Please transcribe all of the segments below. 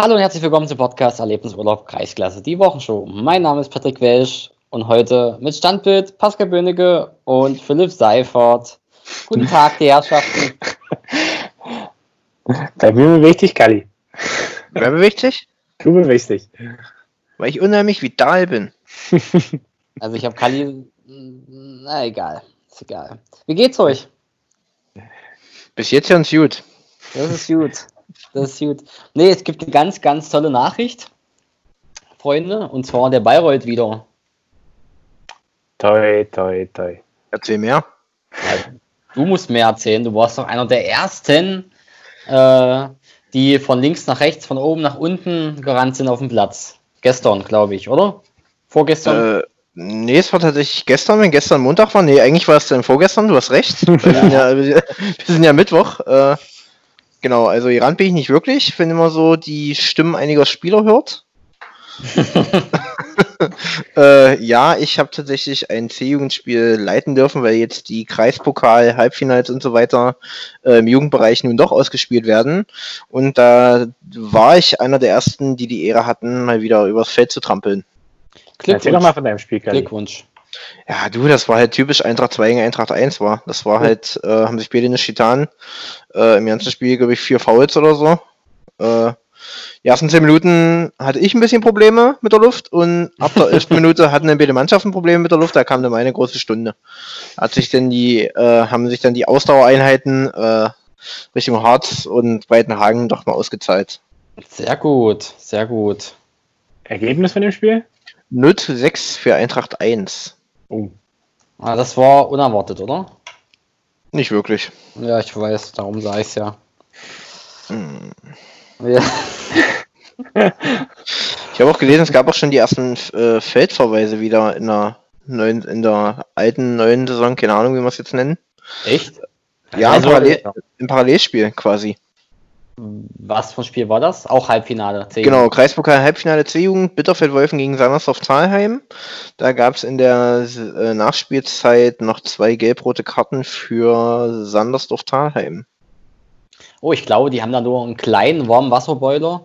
Hallo und herzlich willkommen zum Podcast Erlebnisurlaub Kreisklasse, die Wochenshow. Mein Name ist Patrick Welsch und heute mit Standbild Pascal Böhnecke und Philipp Seifert. Guten Tag, die Herrschaften. Bei mir bewegt dich, Kali. Wer bewegt sich? Du bewegst dich. Weil ich unheimlich vital bin. Also ich habe Kali, na egal, ist egal. Wie geht's euch? Bis jetzt ganz gut. Das ist gut. Das ist gut. Nee, es gibt eine ganz, ganz tolle Nachricht, Freunde, und zwar der Bayreuth wieder. Toi, toi, toi. Erzähl mehr. Du musst mehr erzählen. Du warst doch einer der ersten, äh, die von links nach rechts, von oben nach unten gerannt sind auf dem Platz. Gestern, glaube ich, oder? Vorgestern? Äh, nee, es war tatsächlich gestern, wenn gestern Montag war. Nee, eigentlich war es dann vorgestern, du hast recht. Wir sind ja, wir sind ja Mittwoch. Äh, genau, also gerannt bin ich nicht wirklich, wenn immer so die Stimmen einiger Spieler hört. äh, ja, ich habe tatsächlich ein C-Jugendspiel leiten dürfen, weil jetzt die Kreispokal, Halbfinals und so weiter äh, im Jugendbereich nun doch ausgespielt werden. Und da war ich einer der ersten, die die Ehre hatten, mal wieder übers Feld zu trampeln. Erzähl doch mal von deinem Spiel, Kali. Glückwunsch. Ja, du, das war halt typisch Eintracht 2 gegen Eintracht 1 war. Das war halt, äh, haben sich beide nicht getan. Äh, Im ganzen Spiel, glaube ich, vier Fouls oder so. Äh, die ersten 10 Minuten hatte ich ein bisschen Probleme mit der Luft und ab der 11. Minute hatten dann beide Mannschaften Probleme mit der Luft, da kam dann meine große Stunde. Hat sich dann die, äh, haben sich dann die Ausdauereinheiten äh, Richtung Harz und Breitenhagen doch mal ausgezahlt. Sehr gut, sehr gut. Ergebnis von dem Spiel? Nüt 6 für Eintracht 1. Oh. Ah, das war unerwartet, oder? Nicht wirklich. Ja, ich weiß, darum sage ich es ja. Hm. ja. Ich habe auch gelesen, es gab auch schon die ersten äh, Feldverweise wieder in der neuen, in der alten neuen Saison, keine Ahnung, wie wir es jetzt nennen. Echt? Ja, Also- im, Parallel, im Parallelspiel quasi. Was für ein Spiel war das? Auch Halbfinale. C. Genau, Kreispokal Halbfinale C-Jugend, Bitterfeld-Wolfen gegen Sandersdorf Thalheim. Da gab es in der äh, Nachspielzeit noch zwei gelb-rote Karten für Sandersdorf Thalheim. Oh, ich glaube, die haben da nur einen kleinen warmen Wasserboiler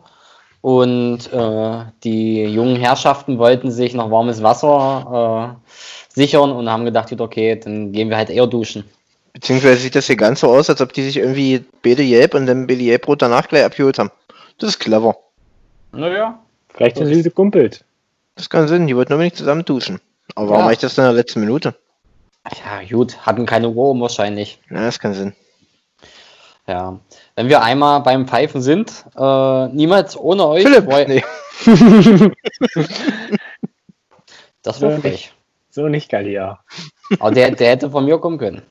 und äh, die jungen Herrschaften wollten sich noch warmes Wasser äh, sichern und haben gedacht, gut, okay, dann gehen wir halt eher duschen. Beziehungsweise sieht das hier ganz so aus, als ob die sich irgendwie beide gelb und dann beide gelb-rot danach gleich abgeholt haben. Das ist clever. Naja. Vielleicht sind sie gekumpelt. Das kann Sinn, die wollten unbedingt zusammen duschen. Aber warum Ja. mache ich das denn in der letzten Minute? Ja, gut, hatten keine um wahrscheinlich. Ja, das kann Sinn. Ja. Wenn wir einmal beim Pfeifen sind, äh, niemals ohne euch. Philipp, nee. Das war Ja. frech. So nicht, Kali, ja. Aber der, der hätte von mir kommen können.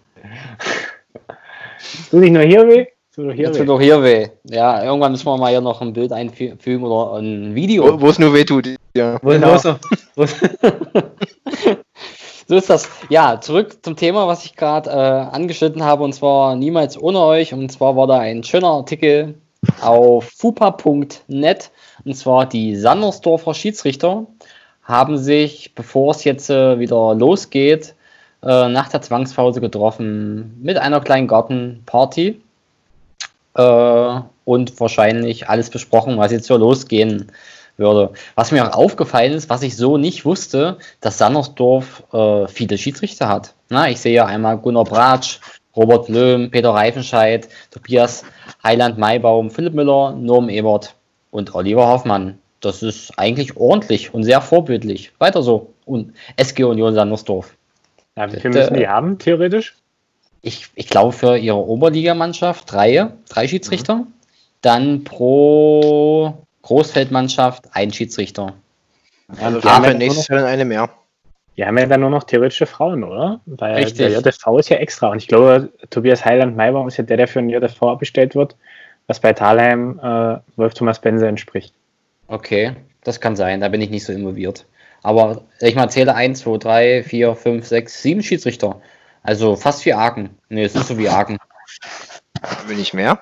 Du nicht nur hier weh? Tu doch hier tut weh. doch hier weh. Ja, irgendwann müssen wir mal hier noch ein Bild einfügen oder ein Video. Wo, wo es nur weh tut. Ja. Genau. so. so ist das. Ja, zurück zum Thema, was ich gerade äh, angeschnitten habe, und zwar niemals ohne euch. Und zwar war da ein schöner Artikel auf fupa.net, und zwar die Sandersdorfer Schiedsrichter haben sich, bevor es jetzt äh, wieder losgeht, äh, nach der Zwangspause getroffen mit einer kleinen Gartenparty äh, und wahrscheinlich alles besprochen, was jetzt so losgehen würde. Was mir auch aufgefallen ist, was ich so nicht wusste, dass Sandersdorf äh, viele Schiedsrichter hat. Na, ich sehe einmal Gunnar Bratsch, Robert Löhm, Peter Reifenscheid, Tobias Heiland Maibaum, Philipp Müller, Norm Ebert und Oliver Hoffmann. Das ist eigentlich ordentlich und sehr vorbildlich. Weiter so. Und SG Union Sandersdorf. Ja, wie viel müssen die haben, theoretisch? Ich, ich glaube für ihre Oberligamannschaft drei, drei Schiedsrichter. Dann pro Großfeldmannschaft ein Schiedsrichter. Also die wir haben ja nächstes noch- Jahr eine mehr. Die haben ja dann nur noch theoretische Frauen, oder? Weil Richtig. der JV ist ja extra. Und ich glaube, Tobias Heiland Maibaum ist ja der, der für den JV abgestellt wird, was bei Thalheim äh, Wolf Thomas Benze entspricht. Okay, das kann sein, da bin ich nicht so involviert. Aber ich mal zähle 1, 2, 3, 4, 5, 6, 7 Schiedsrichter. Also fast wie Aachen. Nee, es ist so wie Aachen. Will nicht mehr?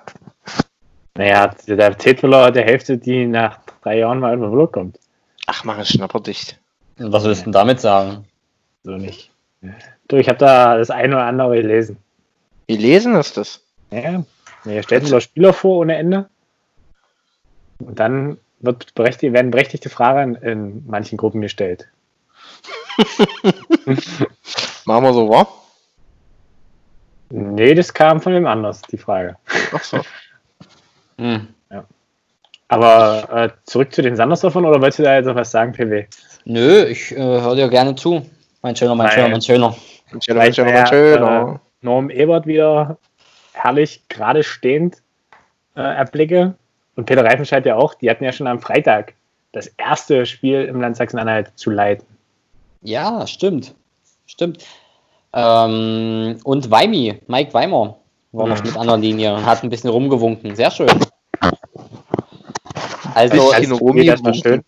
Naja, der auch der Hälfte, die nach drei Jahren mal Vlog kommt. Ach, mach es schnapperdicht. Was willst du denn damit sagen? So nicht. Du, ich habe da das eine oder andere gelesen. Wie lesen ist das? Ja, er stellt auch Spieler vor ohne Ende. Und dann wird berechtigt, werden berechtigte Fragen in, manchen Gruppen gestellt. Machen wir so, wa? Nee, das kam von wem anders, die Frage. Ach so. Hm. Aber äh, zurück zu den Sandersdorfern oder wolltest du da jetzt noch was sagen, PW? Nö, ich äh, höre dir gerne zu. Mein schöner, mein schöner, mein schöner. Schöner, Weil, schöner, naja, schöner. Äh, Norm Ebert wieder herrlich gerade stehend äh, erblicke. Und Peter Reifenscheid ja auch. Die hatten ja schon am Freitag das erste Spiel im Land Sachsen-Anhalt zu leiten. Ja, stimmt. Stimmt. Ähm, und Weimi, Mike Weimer, war noch Mhm. mit an der Linie und hat ein bisschen rumgewunken. Sehr schön. Also, Romi das und- schön,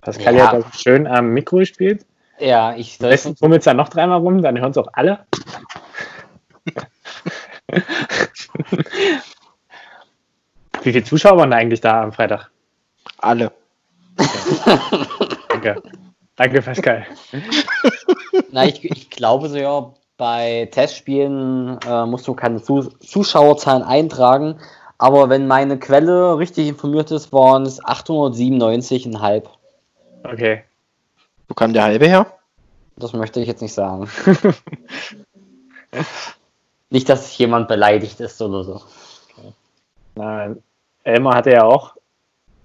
Pascal Ja. hat das schön am Mikro gespielt. ja, ich Am besten fummelt es dann noch dreimal rum, dann hören es auch alle. Wie viele Zuschauer waren da eigentlich da am Freitag? Alle. Danke. Danke, Pascal. Na, ich, ich glaube so ja, bei Testspielen äh, musst du keine Zus Zuschauerzahlen eintragen. Aber wenn meine Quelle richtig informiert ist, waren es 897,5. Okay. Wo kam der halbe her? Das möchte ich jetzt nicht sagen. nicht, dass jemand beleidigt ist oder so. Na, Elmar hatte ja auch,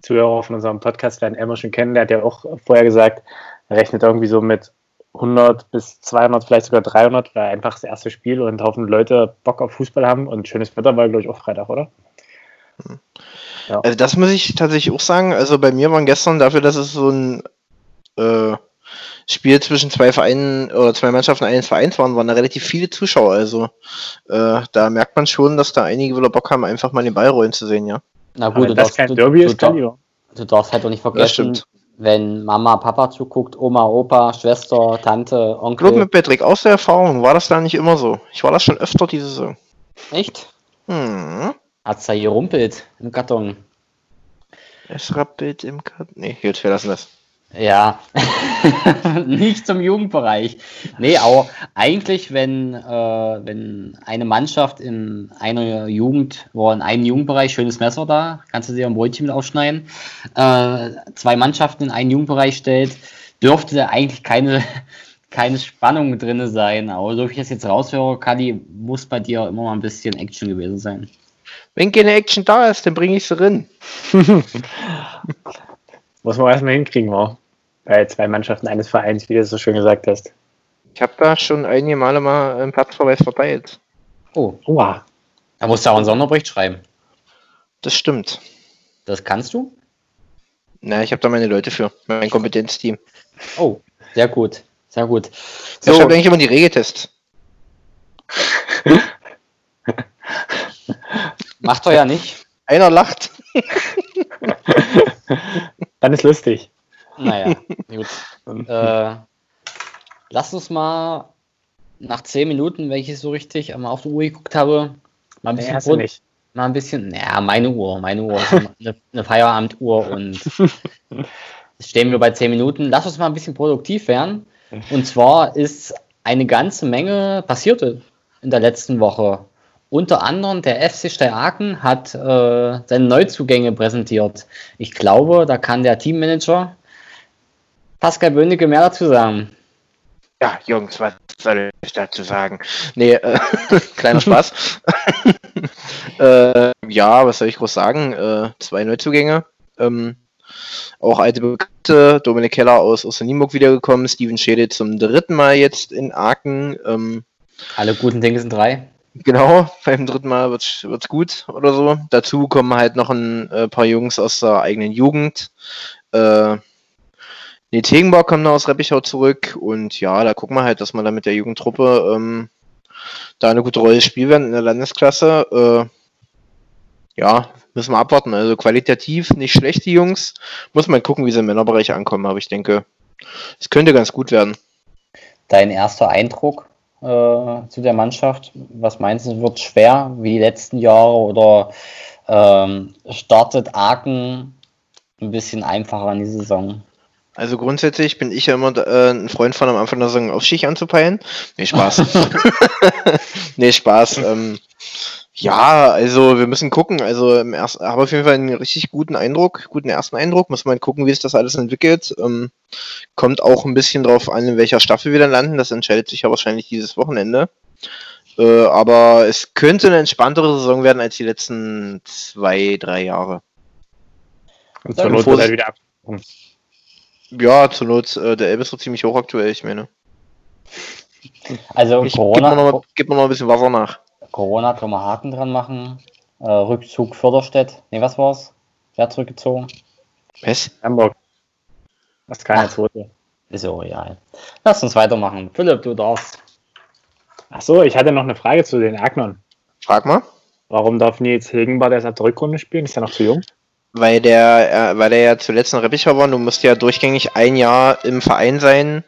Zuhörer von unserem Podcast werden Elmar schon kennen, der hat ja auch vorher gesagt, er rechnet irgendwie so mit 100 bis 200, vielleicht sogar 300, weil einfach das erste Spiel und Haufen Leute Bock auf Fußball haben und schönes Wetter war, glaube ich, auch Freitag, oder? Also das muss ich tatsächlich auch sagen. Also bei mir waren gestern dafür, dass es so ein äh, Spiel zwischen zwei Vereinen oder zwei Mannschaften eines Vereins waren, waren da relativ viele Zuschauer. Also äh, da merkt man schon, dass da einige wieder Bock haben, einfach mal den Ball rollen zu sehen, ja. Na gut, du darfst, kein du, Derby du, ist, kann du, die du darfst halt auch nicht vergessen, stimmt. wenn Mama, Papa zuguckt, Oma, Opa, Schwester, Tante, Onkel. mit Patrick, aus der Erfahrung war das da nicht immer so. Ich war das schon öfter diese Saison. Echt? Hm. Hat's da gerumpelt im Karton. Es rappelt im Kat Nee, jetzt wir lassen das. Ja, nicht zum Jugendbereich. Nee, aber eigentlich, wenn, äh, wenn eine Mannschaft in einer Jugend, oder in einem Jugendbereich, schönes Messer da, kannst du dir ein Brötchen mit aufschneiden, äh, zwei Mannschaften in einen Jugendbereich stellt, dürfte eigentlich keine, keine Spannung drin sein. Aber so wie ich das jetzt raushöre, Kadi, muss bei dir immer mal ein bisschen Action gewesen sein. Wenn keine Action da ist, dann bringe ich sie rein. Muss man erstmal hinkriegen, war. Bei zwei Mannschaften eines Vereins, wie du es so schön gesagt hast. Ich habe da schon einige Male mal einen Platzverweis verteilt. Oh, Oha. da musst du auch einen Sonderbericht schreiben. Das stimmt. Das kannst du? Na, ich habe da meine Leute für, mein Kompetenzteam. Oh, sehr gut. Sehr gut. So. Ich So, habe eigentlich immer die Regeltests. macht er ja nicht. Einer lacht. Dann ist lustig. Naja, gut. Äh, lass uns mal nach zehn Minuten, wenn ich es so richtig einmal auf die Uhr geguckt habe, mal ein Nee, bisschen, du Pro- nicht. mal ein bisschen, naja, meine Uhr, meine Uhr, ist eine, eine Feierabenduhr und stehen wir bei zehn Minuten. Lass uns mal ein bisschen produktiv werden. Und zwar ist eine ganze Menge passiert in der letzten Woche. Unter anderem der FC Steyr-Aachen hat äh, seine Neuzugänge präsentiert. Ich glaube, da kann der Teammanager Pascal Böhnecke mehr dazu sagen. Ja, Jungs, was soll ich dazu sagen? Nee, äh, kleiner Spaß. äh, ja, was soll ich groß sagen? Äh, zwei Neuzugänge. Ähm, auch alte Bekannte, Dominik Keller aus Osternienburg wiedergekommen, Steven Schede zum dritten Mal jetzt in Aachen. Ähm, Alle guten Dinge sind drei. Genau, beim dritten Mal wird's, wird's gut oder so. Dazu kommen halt noch ein äh, paar Jungs aus der eigenen Jugend. Äh, Nils Hegenbach kommt noch aus Reppichau zurück und ja, da gucken wir halt, dass wir da mit der Jugendtruppe ähm, da eine gute Rolle spielen werden in der Landesklasse. Äh, ja, müssen wir abwarten. Also qualitativ nicht schlecht, die Jungs. Muss man gucken, wie sie im Männerbereich ankommen, aber ich denke, es könnte ganz gut werden. Dein erster Eindruck äh, zu der Mannschaft? Was meinst du, wird schwer wie die letzten Jahre oder ähm, startet Aachen ein bisschen einfacher in die Saison? Also grundsätzlich bin ich ja immer äh, ein Freund von am Anfang der Saison Aufstieg anzupeilen. Nee, Spaß. nee, Spaß. Ähm, Ja, also wir müssen gucken. Also im ersten, habe auf jeden Fall einen richtig guten Eindruck, guten ersten Eindruck. Muss man gucken, wie sich das alles entwickelt. Ähm, kommt auch ein bisschen drauf an, in welcher Staffel wir dann landen. Das entscheidet sich ja wahrscheinlich dieses Wochenende. Äh, aber es könnte eine entspanntere Saison werden als die letzten zwei, drei Jahre. Und zur Not wird halt wieder ab. Ja, zur Not, äh, der Elbe ist so ziemlich hoch aktuell, ich meine. Also Ich, gib, Corona, mir noch, gib mir noch ein bisschen Wasser nach. Corona können wir Haken dran machen. Äh, Rückzug Förderstedt. Ne, was war's? Wer hat zurückgezogen? Was? Hamburg. Das ist keine Ach. zweite. Ist ja real. Lass uns weitermachen. Philipp, du darfst. Achso, ich hatte noch eine Frage zu den Agnern. Frag mal. Warum darf Nils Hilgenbart erst ab der Rückrunde spielen? Ist er noch zu jung? Weil der, äh, weil der ja zuletzt ein Reppicher war und du musst ja durchgängig ein Jahr im Verein sein,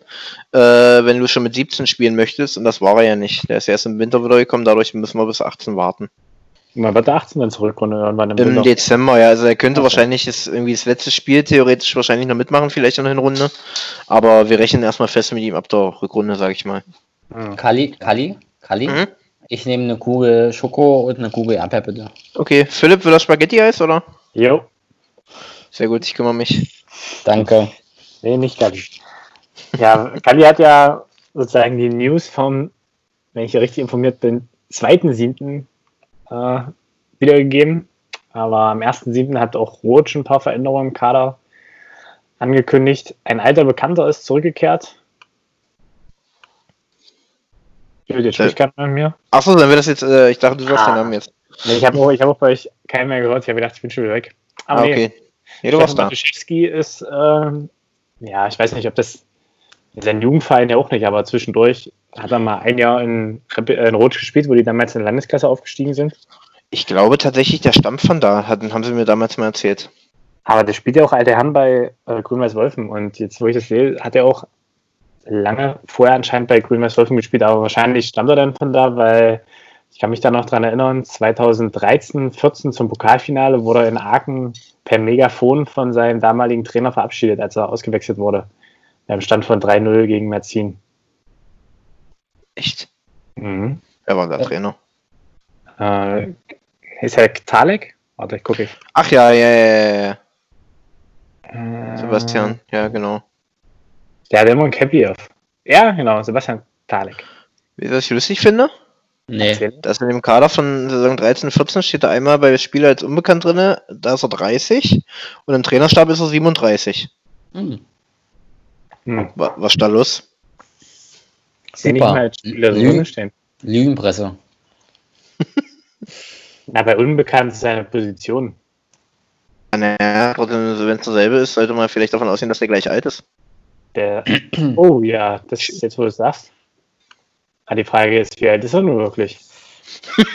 äh, wenn du schon mit 17 spielen möchtest. Und das war er ja nicht. Der ist erst im Winter wieder gekommen, dadurch müssen wir bis 18 warten. Man wird der 18 dann zur Rückrunde irgendwann im Im Winter. Dezember, ja. Also er könnte Okay. wahrscheinlich ist irgendwie das letzte Spiel theoretisch wahrscheinlich noch mitmachen, vielleicht in der Hinrunde. Aber wir rechnen erstmal fest mit ihm ab der Rückrunde, sag ich mal. Hm. Kali, Kali, Kali. Mhm. Ich nehme eine Kugel Schoko und eine Kugel Erdbeer, bitte. Okay, Philipp, will er Spaghetti-Eis, oder? Jo, Sehr gut, ich kümmere mich. Danke. nee, nicht Galli. Ja, Galli hat ja sozusagen die News vom, wenn ich hier richtig informiert bin, 2.7. Äh, wiedergegeben. Aber am 1.7. hat auch Roth schon ein paar Veränderungen im Kader angekündigt. Ein alter Bekannter ist zurückgekehrt. Jetzt spricht keiner mir. Achso, dann wird das jetzt, äh, ich dachte, du sagst Ah. den Namen jetzt. Nee, ich habe auch, ich hab auch bei euch keinen mehr gehört. Ich habe gedacht, ich bin schon wieder weg. Aber Ah, okay. Nee, du warst da. Matuszewski ist, ähm, ja, ich weiß nicht, ob das sein Jugendverein ja auch nicht, aber zwischendurch hat er mal ein Jahr in, in Rot gespielt, wo die damals in der Landesklasse aufgestiegen sind. Ich glaube tatsächlich, der stammt von da, hatten, haben sie mir damals mal erzählt. Aber der spielt ja auch alte Herren bei äh, Grün-Weiß-Wolfen und jetzt, wo ich das sehe, hat er auch lange vorher anscheinend bei Grün-Weiß-Wolfen gespielt, aber wahrscheinlich stammt er dann von da, weil ich kann mich da noch dran erinnern, 2013, 14 zum Pokalfinale wurde er in Aachen per Megafon von seinem damaligen Trainer verabschiedet, als er ausgewechselt wurde. Beim Stand von 3-0 gegen Merzin. Echt? Mhm. Wer war der. Trainer? Äh, ist er Talek? Warte, ich gucke. Ach ja, ja, ja, ja, ja. Äh, Sebastian, ja, genau. Der hat immer ein Cappy auf. Ja, genau, Sebastian Talek. Wie was ich lustig finde? Nee. Erzähl. dass in dem Kader von Saison 13, 14 steht er einmal bei Spieler als unbekannt drin, da ist er 30 und im Trainerstab ist er 37. Hm. Hm. Wa- Was ist da los? Super. mal als Spieler so Lü- drin stehen. Lügenpresse. Na, bei unbekannt ist seine Position. Naja, wenn es dasselbe ist, sollte man vielleicht davon ausgehen, dass der gleich alt ist. Der, oh ja, das ist jetzt, wo du es sagst. Ah, die Frage ist, wie alt ist er nun wirklich?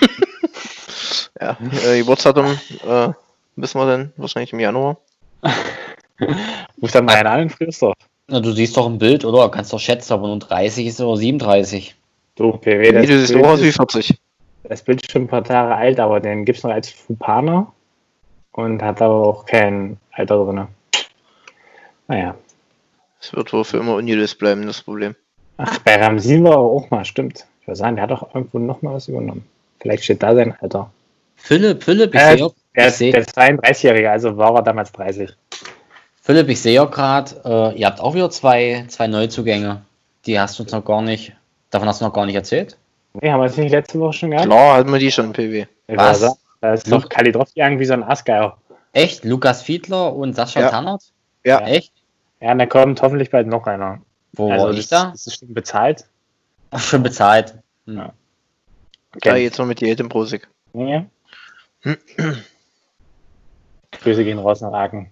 Ja, äh, Geburtsdatum äh, wissen wir dann wahrscheinlich im Januar. Ruf dann mal einen an Friedrichsdorf. Na, du siehst doch ein Bild, oder? Kannst doch schätzen, ob er nun 30 ist oder 37. Du, PW, Nee, das, du siehst Bild aus wie ist, 40. das Bild ist schon ein paar Tage alt, aber den gibt es noch als Fupaner und hat aber auch kein Alter drin. Naja. Es wird wohl für immer ungelöst bleiben, das Problem. Ach, bei Ramsin war er auch mal, stimmt. Ich würde sagen, der hat doch irgendwo noch mal was übernommen. Vielleicht steht da sein Alter. Philipp, Philipp, ich Äh, sehe Der, seh, der 32-Jährige, also war er damals 30. Philipp, ich sehe ja gerade, äh, ihr habt auch wieder zwei, zwei Neuzugänge. Die hast du uns noch gar nicht, davon hast du noch gar nicht erzählt. Nee, haben wir das nicht letzte Woche schon gehabt? Klar, hatten wir die schon im PW. Ich Was? Da ist doch Kalidrowski irgendwie so ein Assgeier. Echt? Lukas Fiedler und Sascha Ja. Tannert? Ja. Echt? Ja, und da kommt hoffentlich bald noch einer. Wo also war das, ich da? Das ist schon bezahlt. Ach, schon bezahlt. Ja. Ja, jetzt noch mit die Eltern Prosig. Ja. Grüße gehen raus nach Aachen.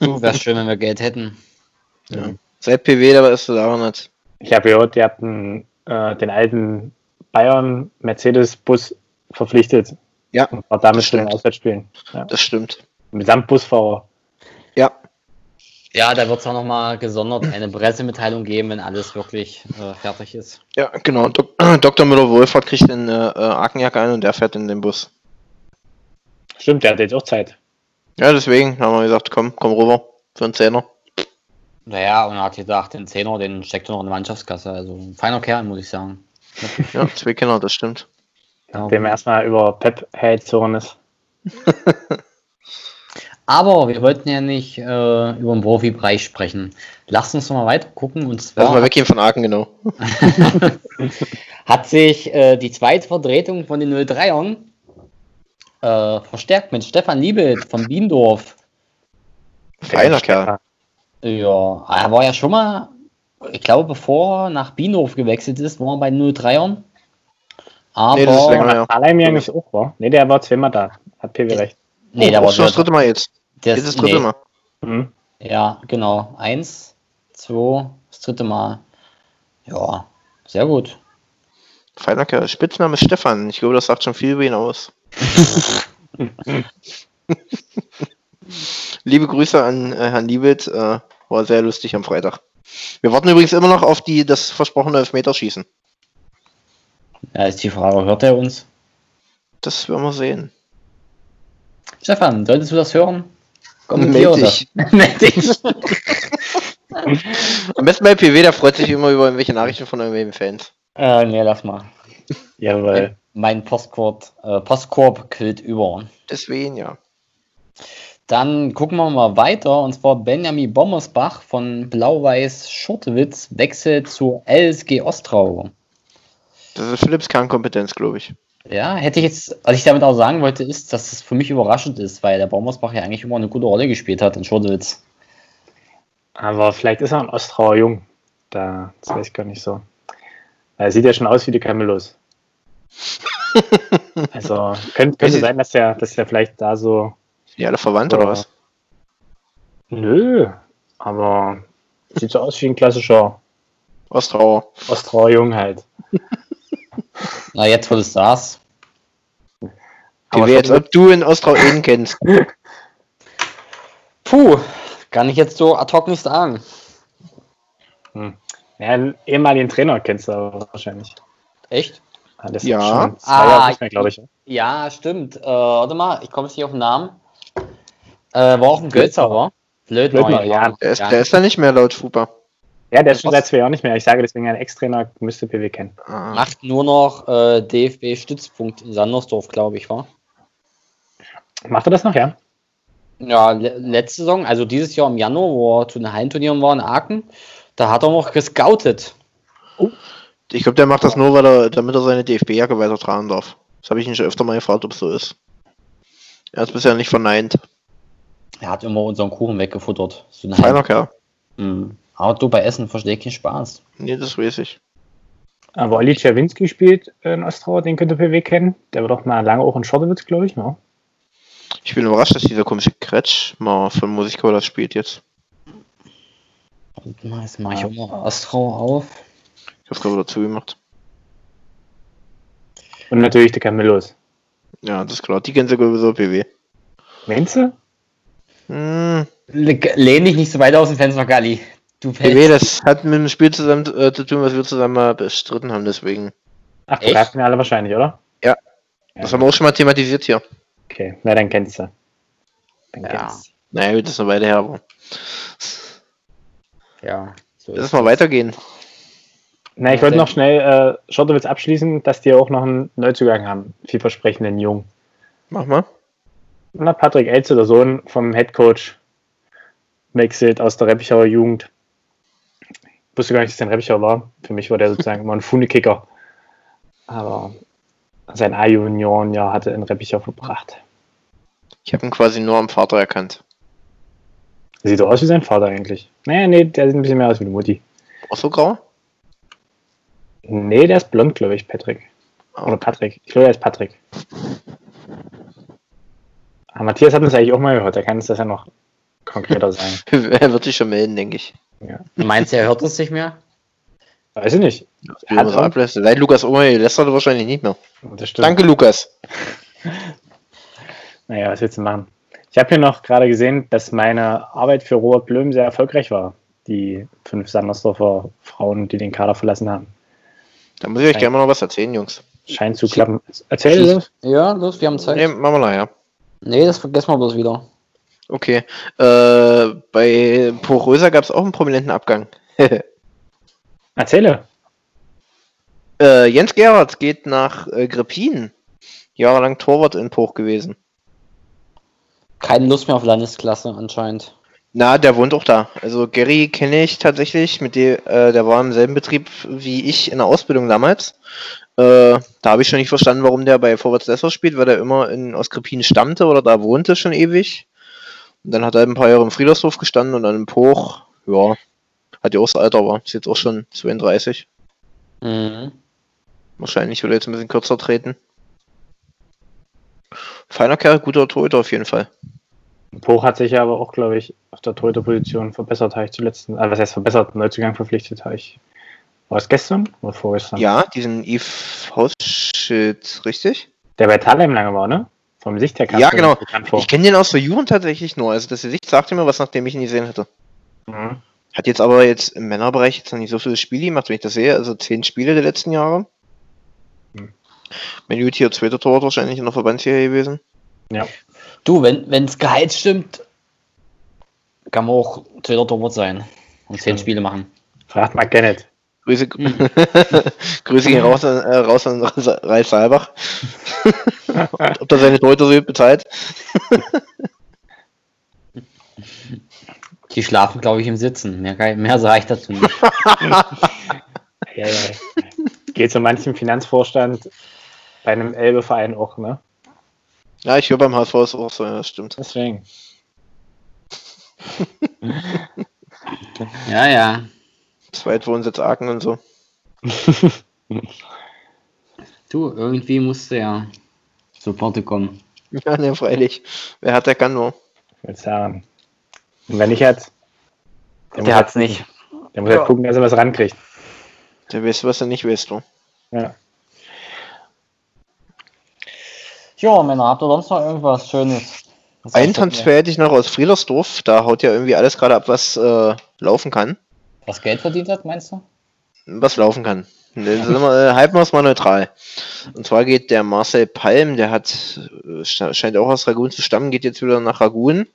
Du, Wäre schön, wenn wir Geld hätten. Ja. Seit PW, da ist du da nicht. Ich habe gehört, ihr habt einen, äh, den alten Bayern Mercedes-Bus verpflichtet. Ja, Und war damit das schon in stimmt. Auswärtsspielen. Ja. Das stimmt. Mitsamt Busfahrer. Ja, da wird es auch nochmal gesondert eine Pressemitteilung geben, wenn alles wirklich äh, fertig ist. ja, genau. Dok Dr. Müller-Wohlfahrt kriegt eine äh, Akenjacke ein und der fährt in den Bus. Stimmt, der hat jetzt auch Zeit. Ja, deswegen haben wir gesagt, komm, komm rüber für einen Zehner. Naja, und er hat gesagt, den Zehner, den steckt er noch in der Mannschaftskasse. Also ein feiner Kerl, muss ich sagen. Ja, zwei Kinder, das stimmt. Nachdem er erstmal über Pep hergezogen ist. Aber wir wollten ja nicht äh, über den Profibereich sprechen. Lasst uns noch mal weiter gucken. Und Lass mal zwar weggehen von Aachen, genau. hat sich äh, die zweite Vertretung von den 03ern äh, verstärkt mit Stefan Liebelt von Biendorf. Feiner Kerl. Ja, er war ja schon mal, ich glaube, bevor er nach Biendorf gewechselt ist, war er bei den 03ern. Aber Nee, das ist länger her. Allein mir ist auch, war. Ne, der war zweimal da. Hat PW recht. Nee, oh, der war schon das dritte Mal jetzt. der Jetzt das dritte nee. Mal. Mhm. Ja, genau. Eins, zwei, das dritte Mal. Ja, sehr gut. Feiner Kerl. Spitzname ist Stefan. Ich glaube, das sagt schon viel über ihn aus. Liebe Grüße an äh, Herrn Liebelt. Äh, war sehr lustig am Freitag. Wir warten übrigens immer noch auf die, das versprochene Elfmeterschießen. Ja, ist die Frage, hört er uns? Das werden wir sehen. Stefan, solltest du das hören? Meld dich. dich. Am besten bei PW, der freut sich immer über irgendwelche Nachrichten von irgendwelchen Fans. äh, nee, lass mal. Jawohl. Mein Postkorb, äh, Postkorb quillt über. Deswegen, ja. Dann gucken wir mal weiter. Und zwar Benjamin Bommersbach von Blau-Weiß Schurtewitz wechselt zur LSG Ostrau. Das ist Philips Kernkompetenz, glaube ich. Ja, hätte ich jetzt, was ich damit auch sagen wollte, ist, dass es für mich überraschend ist, weil der Bommersbach ja eigentlich immer eine gute Rolle gespielt hat in Schurtewitz. Aber vielleicht ist er ein Ostrauer Jung. Da, das weiß ich gar nicht so. Er sieht ja schon aus wie die Camelos. also könnte, könnte sein, dass der, dass der vielleicht da so. Ja, alle verwandt oder was? Nö, aber sieht so aus wie ein klassischer Ostrauer. Ostrauer Jung halt. Na, jetzt, wo du es sagst. Aber als schon- ob du in Ostrau ihn kennst. Puh, kann ich jetzt so ad hoc nicht sagen. Ja, einen ehemaligen Trainer kennst du aber wahrscheinlich. Echt? Ah, Das Ja. ist schon zwei Ah, Jahre nicht mehr, glaube ich. Ja, stimmt. Äh, warte mal, ich komme jetzt nicht auf den Namen. Äh, war auch ein? Blödner, Blödner, ja. Der ist, der ist da nicht mehr laut Fupa. Ja, der ist schon seit zwei Jahren nicht mehr. Ich sage deswegen, ein Ex-Trainer müsste PW kennen. Ah. Macht nur noch äh, DFB-Stützpunkt in Sandersdorf, glaube ich, war? Macht er das noch, ja? Ja, le letzte Saison, also dieses Jahr im Januar, wo er zu den Hallenturnieren war in Aachen, da hat er noch gescoutet. Ich glaube, der macht das nur, weil er, damit er seine DFB-Jacke weitertragen darf. Das habe ich ihn schon öfter mal gefragt, ob es so ist. Er hat es bisher nicht verneint. Er hat immer unseren Kuchen weggefuttert. So eine Feiner Kerl. Mhm. Aber du bei Essen verstehe ich keinen Spaß. Nee, das weiß ich. Aber Olli Czerwinski spielt in Ostrauer, den könnte PW kennen. Der war doch mal lange auch in Schottewitz, glaube ich. Ne? Ich bin überrascht, dass dieser komische Kretsch mal von Musikcola spielt jetzt. Und mal, Jetzt mache ich auch mal Astrau auf. Ich hab's gerade dazu gemacht. Und natürlich der Camillos. Ja, das ist klar. Die kennen sie sowieso PW. Meinst du? Hm, Le- Lehn dich nicht so weit aus dem Fenster, Galli. Du PW, das hat mit dem Spiel zusammen äh, zu tun, was wir zusammen mal bestritten haben, deswegen. Ach, du Echt? hast alle wahrscheinlich, oder? Ja. Das haben wir auch schon mal thematisiert hier. Okay, na dann kennst du. Dann Ja. kennst du. Naja, gut, das Weile her, aber. Ja, so Lass mal weitergehen. Na, ich wollte noch schnell äh, Schottewitz abschließen, dass die auch noch einen Neuzugang haben. Vielversprechenden Jungen. Mach mal. Na, Patrick Elze, der Sohn vom Headcoach, wechselt aus der Reppichauer Jugend. Ich wusste gar nicht, dass er ein Reppichauer war. Für mich war der sozusagen immer ein Funde-Kicker. Aber sein A-Juniorenjahr hatte in Reppichau verbracht. Ich habe ihn quasi nur am Vater erkannt. Sieht doch aus wie sein Vater eigentlich. Naja, nee, der sieht ein bisschen mehr aus wie die Mutti. Auch so grau? Nee, der ist blond, glaube ich, Patrick. Oder Patrick. Ich glaube, er ist Patrick. Aber Matthias hat uns eigentlich auch mal gehört. Da kann es das ja noch konkreter sein. er wird sich schon melden, denke ich. Du meinst, er hört uns nicht mehr? Weiß ich nicht. Man so ablässt. Seit Lukas Oma lässt er wahrscheinlich nicht mehr. Das stimmt. Danke, Lukas. Naja, was willst du machen? Ich habe hier noch gerade gesehen, dass meine Arbeit für Robert Blöm sehr erfolgreich war. Die fünf Sandersdorfer Frauen, die den Kader verlassen haben. Da muss ich euch gerne mal noch was erzählen, Jungs. Scheint zu klappen. Erzähl das. Ja, los, wir haben Zeit. Nee, machen wir nachher. Nee, das vergessen wir bloß wieder. Okay. Äh, bei Poröser gab es auch einen prominenten Abgang. Erzähle. äh, Jens Gerhardt geht nach äh, Greppin. jahrelang Torwart in Poch gewesen. Keine Lust mehr auf Landesklasse anscheinend. Na, der wohnt auch da. Also Gary kenne ich tatsächlich, mit dem, äh, der war im selben Betrieb wie ich in der Ausbildung damals. Äh, da habe ich schon nicht verstanden, warum der bei Vorwärts Dessau spielt, weil der immer in Oskrepin stammte oder da wohnte schon ewig. Und dann hat er ein paar Jahre im Friedershof gestanden und dann im Poch, ja, hat ja auch das Alter war. Ist jetzt auch schon 32. Mhm. Wahrscheinlich will er jetzt ein bisschen kürzer treten. Feiner Kerl, guter Torhüter auf jeden Fall. Poch hat sich ja aber auch, glaube ich, auf der Torhüterposition verbessert, habe ich zuletzt, äh, was heißt verbessert, Neuzugang verpflichtet, habe ich. War es gestern oder vorgestern? Ja, diesen Yves Hausschild, richtig? Der bei Thalheim lange war, ne? Vom Sicht her kam Ja, genau. Ich kenne den aus der Jugend tatsächlich nur. Also das Gesicht sagte mir was, nachdem ich ihn gesehen hatte. Mhm. Hat jetzt aber jetzt im Männerbereich jetzt noch nicht so viele Spiele gemacht, wenn ich das sehe. Also zehn Spiele der letzten Jahre. Hm. Menü hier zweiter Tor wahrscheinlich in der Verbandsserie gewesen. Ja. Du, wenn wenns Gehalt stimmt, kann man auch zweiter Torwart sein und zehn. Spiele machen. Fragt mal Kenneth. Grüße, Hm. Grüße gehen raus an, äh, raus an Ralf Saalbach. Ob er seine Torhüter so gut bezahlt. Die schlafen, glaube ich, im Sitzen. Mehr, mehr reicht dazu nicht. Ja, ja. Geht so manchem Finanzvorstand bei einem Elbe-Verein auch, ne? Ja, ich höre beim HSV ist auch so, ja, das stimmt. Deswegen. ja, ja. Zweitwohnsitz Aachen und so. Du, irgendwie musste ja zu Porte kommen. Ja, ne, freilich. Wer hat, der kann nur. Ich würde sagen. Und wenn nicht jetzt, der, Der hat's halt, nicht. der muss halt gucken, dass er was rankriegt. Der weiß, was er nicht weiß, du. Ja. Ja, Männer, habt ihr sonst noch irgendwas Schönes? Was ihr- Transfer hätte ich noch aus Friedersdorf. Da haut ja irgendwie alles gerade ab, was äh, laufen kann. Was Geld verdient hat, meinst du? Was laufen kann. Das ist immer, äh, halten wir es mal neutral. Und zwar geht der Marcel Palm, der hat, äh, sche- scheint auch aus Ragun zu stammen, geht jetzt wieder nach Ragun.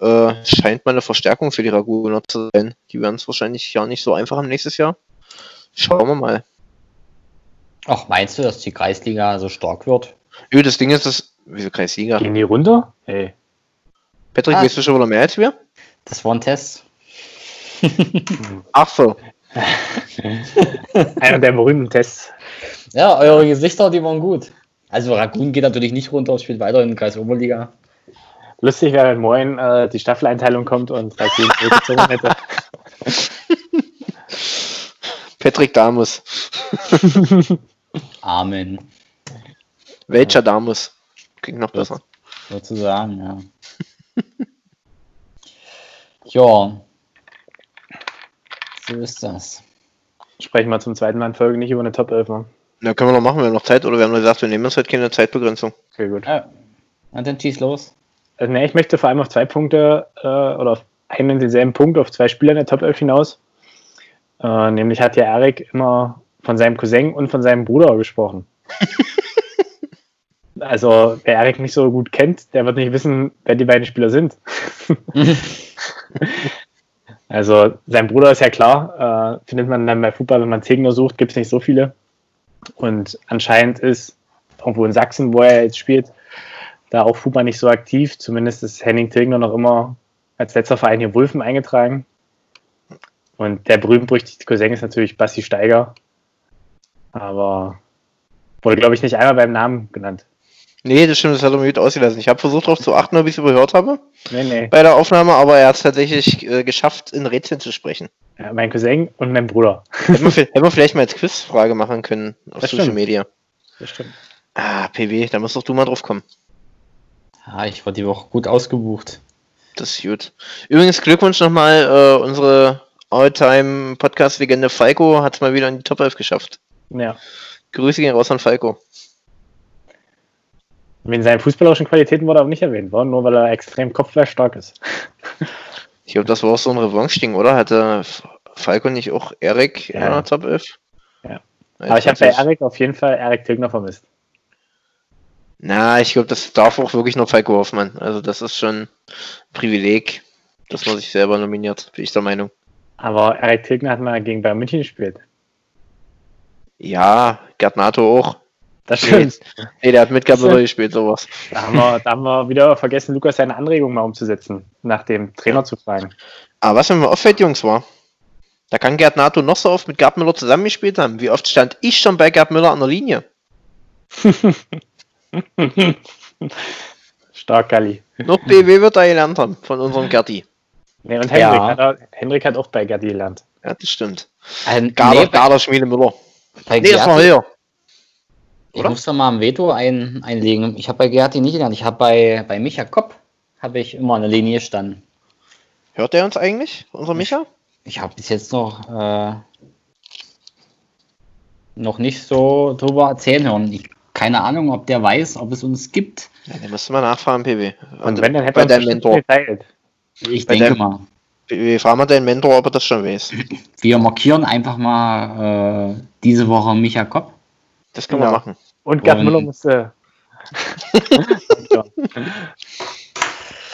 Äh, scheint mal eine Verstärkung für die Raguner zu sein. Die werden es wahrscheinlich ja nicht so einfach haben nächstes Jahr. Schauen wir mal. Ach, meinst du, dass die Kreisliga so stark wird? Jö, das Ding ist, das. Wieso Kreisliga? Gehen die runter? Ey. Patrick, Ah. weißt du schon wieder mehr als wir? Das war ein Test. Ach so. Einer der berühmten Tests. Ja, eure Gesichter, die waren gut. Also Ragun geht natürlich nicht runter, spielt weiter in Kreis Oberliga. Lustig wäre, wenn morgen äh, die Staffeleinteilung kommt und hätte. Patrick Damus. Amen. Welcher Damus? Klingt noch besser. Sozusagen, ja. ja. So ist das. Sprechen wir zum zweiten Mal in Folge nicht über eine Top 11. Ne? Na, können wir noch machen, wir haben noch Zeit, oder wir haben gesagt, wir nehmen uns halt keine Zeitbegrenzung. Okay, gut. Ja. Und dann schieß los. Also, nee, ich möchte vor allem auf zwei Punkte äh, oder auf einen denselben Punkt, auf zwei Spieler in der Top 11 hinaus. Äh, nämlich hat ja Erik immer von seinem Cousin und von seinem Bruder gesprochen. also, wer Erik nicht so gut kennt, der wird nicht wissen, wer die beiden Spieler sind. Also, sein Bruder ist ja klar, äh, findet man dann bei Fußball, wenn man Zegner sucht, gibt es nicht so viele. Und anscheinend ist irgendwo in Sachsen, wo er jetzt spielt, da auch Fußball nicht so aktiv. Zumindest ist Henning Tegner noch immer als letzter Verein hier Wulfen eingetragen. Und der berühmt-berüchtigte Cousin ist natürlich Basti Steiger. Aber wurde, glaube ich, nicht einmal beim Namen genannt. Nee, das stimmt, das hat er mir gut ausgelassen. Ich habe versucht darauf zu achten, ob ich es überhört habe Nee, nee. bei der Aufnahme, aber er hat es tatsächlich äh, geschafft, in Rätseln zu sprechen. Ja, mein Cousin und mein Bruder. hätten, wir, hätten wir vielleicht mal als Quizfrage machen können auf Das Social stimmt. Media. Das stimmt. Ah, PW, da musst doch du mal drauf kommen. Ja, ich war die Woche gut ausgebucht. Das ist gut. Übrigens, Glückwunsch nochmal, äh, unsere All-Time-Podcast-Legende Falco hat es mal wieder in die Top 11 geschafft. Ja. Grüße gehen raus an Falco. In seinen fußballerischen Qualitäten wurde er aber nicht erwähnt worden, nur weil er extrem kopfballstark ist. Ich glaube, das war auch so ein Revanche-Ding, oder? Hatte Falco nicht auch Erik in Ja. der Top 11? Ja. Aber ich habe bei. Erik auf jeden Fall Erik Tilgner vermisst. Na, ich glaube, das darf auch wirklich nur Falco Hoffmann. Also das ist schon ein Privileg, dass man sich selber nominiert, bin ich der Meinung. Aber Erik Tilgner hat mal gegen Bayern München gespielt. Ja, Gerd Nato auch. Das stimmt. Nee, der hat mit Gerd Müller gespielt, sowas. Da haben, wir, da haben wir wieder vergessen, Lukas seine Anregung mal umzusetzen, nach dem Trainer zu fragen. Aber was mir auffällt, Jungs, war, da kann Gerd Nato noch so oft mit Gerd Müller zusammengespielt haben. Wie oft stand ich schon bei Gerd Müller an der Linie? Stark, Galli. Noch BW wird er gelernt haben von unserem Gerdi. Nee, und Hendrik, Ja. hat, auch- Hendrik hat auch bei Gerdi gelernt. Ja, das stimmt. Ein, Garder, nee, bei, Garder Schmiede Müller. bei Nee, das war Gerti- höher. Ich muss da mal am Veto ein, einlegen. Ich habe bei Gerti nicht gelernt. Ich habe bei, bei Micha Kopp habe ich immer an der Linie gestanden. Hört der uns eigentlich, unser Micha? Ich habe bis jetzt noch, äh, noch nicht so drüber erzählen hören. Ich, keine Ahnung, ob der weiß, ob es uns gibt. Ja, den müsste mal nachfragen, PW. Und wenn, dann hätte er uns Mentor. geteilt. Ich Bei denke mal. PW, fragen wir deinen Mentor, ob er das schon weiß. Wir markieren einfach mal äh, diese Woche Micha Kopp. Das können wir Genau. machen. Und Gerd Müller musste.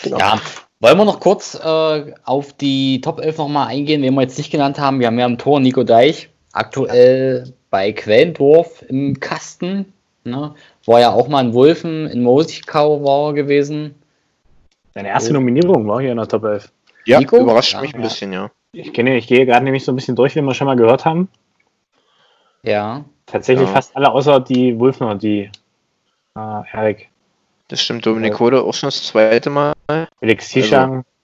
Genau. Ja, wollen wir noch kurz äh, auf die Top 11 nochmal eingehen, wen wir jetzt nicht genannt haben. Wir haben ja im Tor Nico Deich, aktuell bei Quellendorf im Kasten. Ne? War ja auch mal in Wulfen, in Mosigkau war er gewesen. Seine erste Nominierung war hier in der Top 11. Ja, Nico? überrascht Ja, mich ein ja. bisschen, ja. Ich kenne, ich gehe gerade nämlich so ein bisschen durch, wie wir schon mal gehört haben. Ja, Tatsächlich Ja. fast alle, außer die Wulfner, die äh, Erik. Das stimmt, Dominik Kode auch schon das zweite Mal. Felix Zishang, das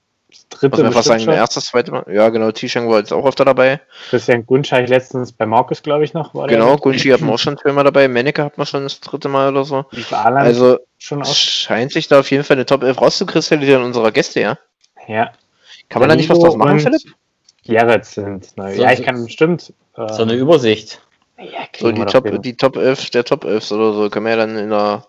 dritte Muss man fast sagen, schon. erstes, zweite Mal. Ja, genau, Tishang war jetzt auch öfter dabei. Christian Gunscheich letztens bei Markus, glaube ich, noch. War Genau, mit? Gunshi hat man auch schon zweimal dabei. Menneke hat man schon das dritte Mal oder so. Also, schon scheint sich da auf jeden Fall eine Top 11 rauszukristallisieren unserer Gäste, ja. Ja. Kann man da nicht was draus machen, Philipp? Jared sind neu. So- ja, ich kann bestimmt. Äh, so eine Übersicht. ja, So die Top, die Top 11 der Top 11 oder so. Können wir ja dann in der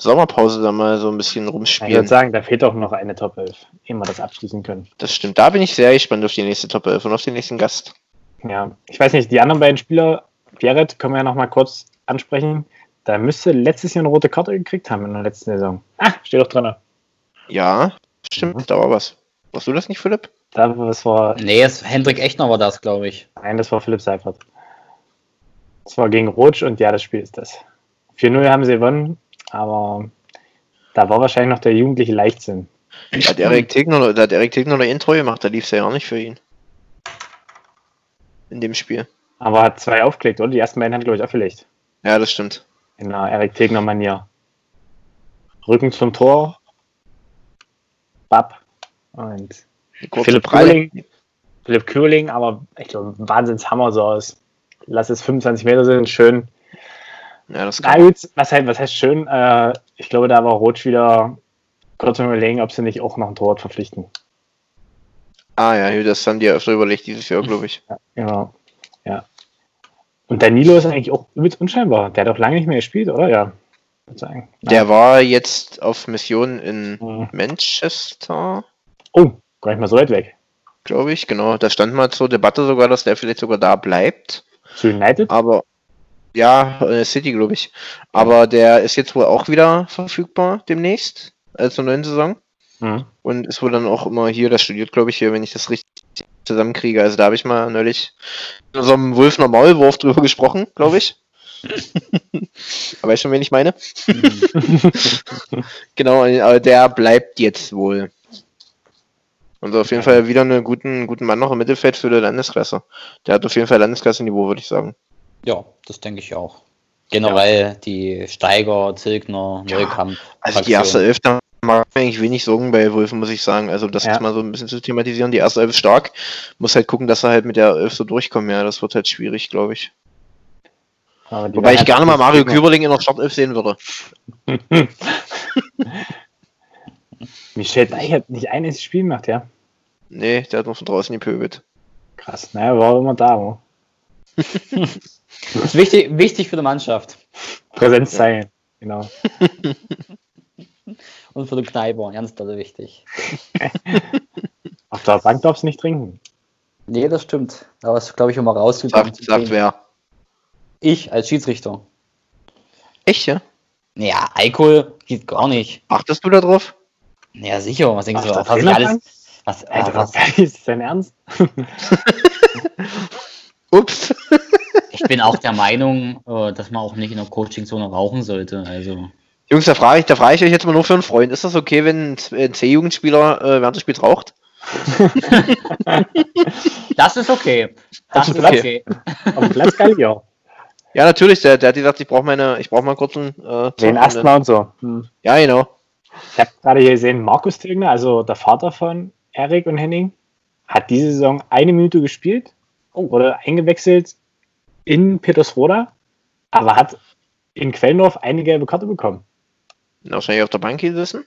Sommerpause da mal so ein bisschen Ich würde rumspielen. sagen, da fehlt doch noch eine Top 11, ehe wir das abschließen können. Das stimmt. Da bin ich sehr gespannt auf die nächste Top 11 und auf den nächsten Gast. Ja, ich weiß nicht, die anderen beiden Spieler, Jared, können wir ja noch mal kurz ansprechen. Da müsste letztes Jahr eine rote Karte gekriegt haben in der letzten Saison. Ah, steht doch drin. Ja, stimmt, Mhm. da war was. Warst du das nicht, Philipp? Da, das war, Nee, es, Hendrik Echner war das, glaube ich. nein, das war Philipp Seifert. Das war gegen Rutsch und ja, das Spiel ist das. 4-0 haben sie gewonnen, aber da war wahrscheinlich noch der jugendliche Leichtsinn. Hat Erik Tegner, da hat Erik Tegner noch Intro gemacht, da lief es ja auch nicht für ihn. In dem Spiel. Aber hat zwei aufgelegt, oder? Die ersten beiden hat, glaube ich, aufgelegt. Ja, das stimmt. In einer Erik Tegner-Manier. Rücken zum Tor. Bab. Und Philipp. Kühling. Philipp Kühling, aber ich glaube, Wahnsinnshammer so aus. Lass es 25 Meter sind, schön. Ja, das Na kann. gut, was, heißt, was heißt schön? Äh, ich glaube, da war Rotsch wieder kurz mal überlegen, ob sie nicht auch noch ein Torwart verpflichten. Ah ja, das haben die ja öfter überlegt dieses Jahr, glaube ich. Genau. Ja. Und Danilo ist eigentlich auch übelst unscheinbar. Der hat doch lange nicht mehr gespielt, oder? Ja. Sagen. Der war jetzt auf Mission in Mhm. Manchester, Oh, gar nicht mal so weit weg. glaube ich. Genau, da stand mal zur Debatte sogar, dass der vielleicht sogar da bleibt. Zu United? Aber ja, äh, City, glaube ich. Aber der ist jetzt wohl auch wieder verfügbar demnächst, also zur neuen Saison. Mhm. Und ist wohl dann auch immer hier, der studiert, glaube ich, hier, wenn ich das richtig zusammenkriege. Also da habe ich mal neulich in so einem Wulfner Maulwurf drüber gesprochen, glaube ich. Aber weißt schon, wen ich meine? genau, aber der bleibt jetzt wohl. Und auf jeden Fall wieder einen guten, guten Mann noch im Mittelfeld für die Landesklasse. Der hat auf jeden Fall Landesklasse-Niveau, würde ich sagen. Ja, das denke ich auch. Generell die Steiger, Zilkner, Neukamp. Also die erste Elf, da mache ich eigentlich wenig Sorgen bei Wulfen, muss ich sagen. Also das Ja. ist mal so ein bisschen zu thematisieren. Die erste Elf ist stark. Muss halt gucken, dass er halt mit der Elf so durchkommen. Ja, das wird halt schwierig, glaube ich. Wobei ich waren gerne mal halt- Mario Küberling in der Startelf sehen würde. Michel Deich hat nicht ein einziges Spiel gemacht, ja. Nee, der hat noch von draußen gepöbelt. Krass. Naja, war immer da, wo. Das ist wichtig, wichtig für die Mannschaft Präsenz sein. Genau. und für die Kneiper. Ganz doll wichtig. Auf der Bank darfst du nicht trinken. Nee, das stimmt. Da ist, glaube ich, immer rausgekommen. Sagt, sagt wer. Ich als Schiedsrichter. Echt, ja? Ja, Alkohol geht gar nicht. Achtest du da drauf? Ja, sicher. Was denkst Auf du? Was alles. Was, Alter, was, was ist das dein Ernst? Ups. ich Ich bin auch der Meinung, äh, dass man auch nicht in der Coaching-Zone rauchen sollte. Also, Jungs, da frage ich, da frage ich euch jetzt mal nur für einen Freund. Ist das okay, wenn ein C-Jugendspieler äh, während des Spiels raucht? das ist okay. Das ist ist okay. okay. Dem Platz geil, ja. Ja, natürlich. Der, der hat gesagt, ich brauche meine, ich brauche mal kurz einen. Äh, Wegen Asthma und so. Hm. Ja, genau. Ich habe gerade hier gesehen, Markus Tegner, also der Vater von Erik und Henning, hat diese Saison eine Minute gespielt, wurde eingewechselt in Petersroda, aber hat in Quellendorf eine gelbe Karte bekommen. Wahrscheinlich auf der Bank gesessen.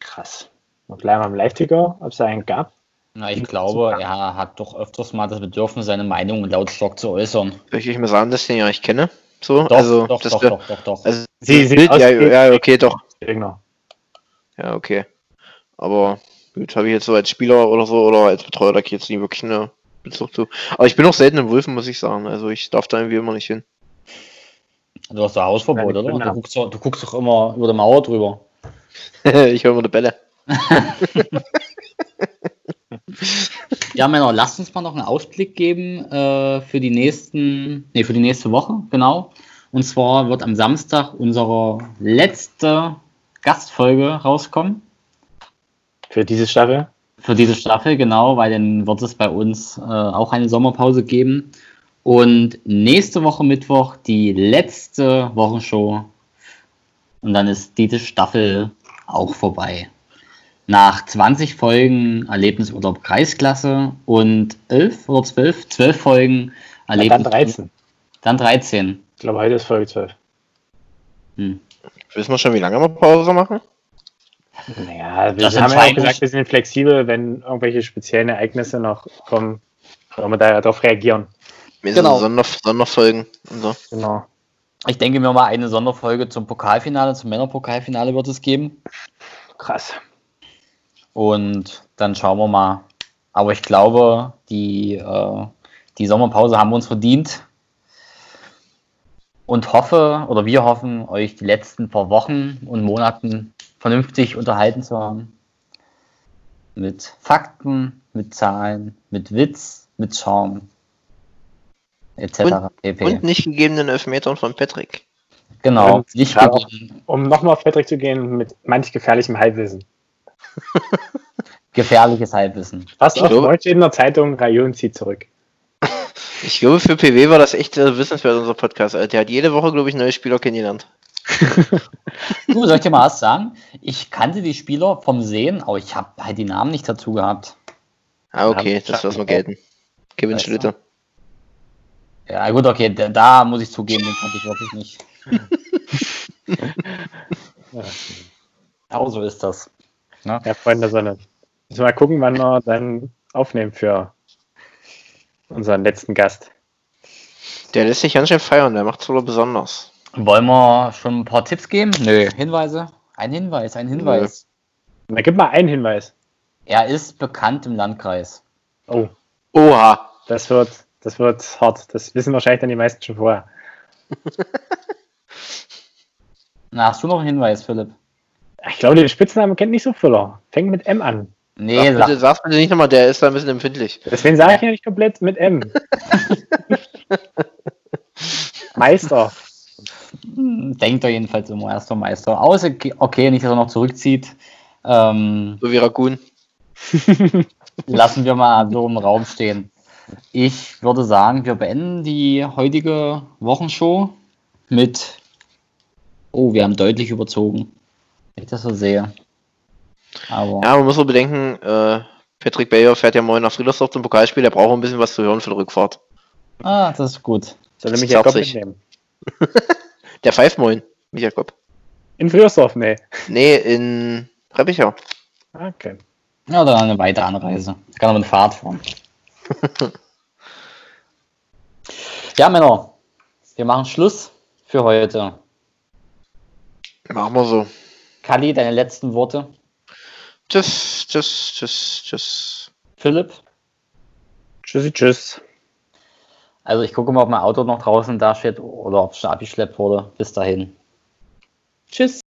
Krass. Und gleich mal im Live-Ticker, ob es einen gab. Na, ich glaube, er hat doch öfters mal das Bedürfnis, seine Meinung lautstark zu äußern. Möchte ich mir sagen, dass ich den ja nicht kenne. So, Doch, also, doch, das doch, wär- doch, doch, doch. Also, Sie- Bild, ja, ja, okay, doch. Tegner. Ja, okay. Aber gut, habe ich jetzt so als Spieler oder so oder als Betreuer da jetzt nie wirklich eine Bezug zu. Aber ich bin auch selten im Wulfen, muss ich sagen. Also ich darf da irgendwie immer nicht hin. Du hast doch Hausverbot, Ja, oder? Du guckst, doch, du guckst doch immer über die Mauer drüber. ich höre immer die Bälle. Ja, Männer, lasst uns mal noch einen Ausblick geben äh, für die nächsten, nee, für die nächste Woche, genau. Und zwar wird am Samstag unsere letzte Gastfolge rauskommen. Für diese Staffel. Für diese Staffel, genau, weil dann wird es bei uns äh, auch eine Sommerpause geben. Und nächste Woche Mittwoch die letzte Wochenshow. Und dann ist diese Staffel auch vorbei. Nach 20 Folgen Erlebnisurlaub Kreisklasse und 11 oder 12, 12 Folgen Erlebnis. dann 13. Dann 13. Ich glaube, heute ist Folge 12. Hm. Wissen wir schon, wie lange wir Pause machen? Naja, wir Das haben ja auch gesagt, wir sind flexibel, wenn irgendwelche speziellen Ereignisse noch kommen, wollen wir da darauf reagieren. Wir Genau. sind Sonder Sonderfolgen und so. Genau. Ich denke mir mal, eine Sonderfolge zum Pokalfinale, zum Männerpokalfinale wird es geben. Krass. Und dann schauen wir mal. Aber ich glaube, die, äh, die Sommerpause haben wir uns verdient. Und hoffe, oder wir hoffen, euch die letzten paar Wochen und Monaten vernünftig unterhalten zu haben. Mit Fakten, mit Zahlen, mit Witz, mit Charme. Etc. pp. Und nicht gegebenen Elfmetern von Patrick. genau, Und nicht auch- gegen Um nochmal auf Patrick zu gehen, mit manch gefährlichem Halbwissen. gefährliches Halbwissen. Was auf glaube- Deutsch in der Zeitung, Rayon zieht zurück. Ich glaube, für PW war das echt äh, wissenswert, unser Podcast. Der hat jede Woche, glaube ich, neue Spieler kennengelernt. Du, soll ich dir mal was sagen? Ich kannte die Spieler vom Sehen, aber ich habe halt die Namen nicht dazu gehabt. Ah, okay, Ja, das lassen wir gelten. Kevin Weißt du. Schlitter. Ja, gut, okay, da, da muss ich zugeben, den kannte ich wirklich nicht. Aber so ist das. Ja, Freunde der Sonne. Müssen wir mal gucken, wann wir dann aufnehmen für unseren letzten Gast. Der lässt sich ganz schön feiern, der macht sogar besonders. Wollen wir schon ein paar Tipps geben? Nö, Hinweise? Ein Hinweis, ein Hinweis. Na, gib mal einen Hinweis. Er ist bekannt im Landkreis. Oh, Oha. das wird, das wird hart. Das wissen wahrscheinlich dann die meisten schon vorher. Na, hast du noch einen Hinweis, Philipp? Ich glaube, den Spitznamen kennt nicht so Füller. Fängt mit M an. Nee, Sag bitte, sag, bitte nicht nochmal, der ist da ein bisschen empfindlich. Deswegen sage ich ja nicht komplett mit M. Meister. Hm, denkt er jedenfalls immer erster Meister. Außer, okay, nicht, dass er noch zurückzieht. Ähm, So wie Ragun. lassen wir mal so im Raum stehen. Ich würde sagen, wir beenden die heutige Wochenshow mit. Oh, wir haben deutlich überzogen. Wenn ich das so sehe. Aber Ja, man muss so bedenken, äh, Patrick Bayer fährt ja morgen nach Friedersdorf zum Pokalspiel, der braucht ein bisschen was zu hören für die Rückfahrt. ah, das ist gut. Soll er mich Das ja mitnehmen? Der pfeift moin, Michael Kopp. In Friersdorf, nee. Nee, in Reppichau. Okay. Ja, dann eine weitere Anreise. Kann aber mit Fahrt fahren. ja, Männer, wir machen Schluss für heute. Machen wir so. Kali, deine letzten Worte. Tschüss, tschüss, tschüss, tschüss. Philipp? Tschüssi, tschüss. Also ich gucke mal, ob mein Auto noch draußen da steht oder ob es schon abgeschleppt wurde. Bis dahin. Tschüss.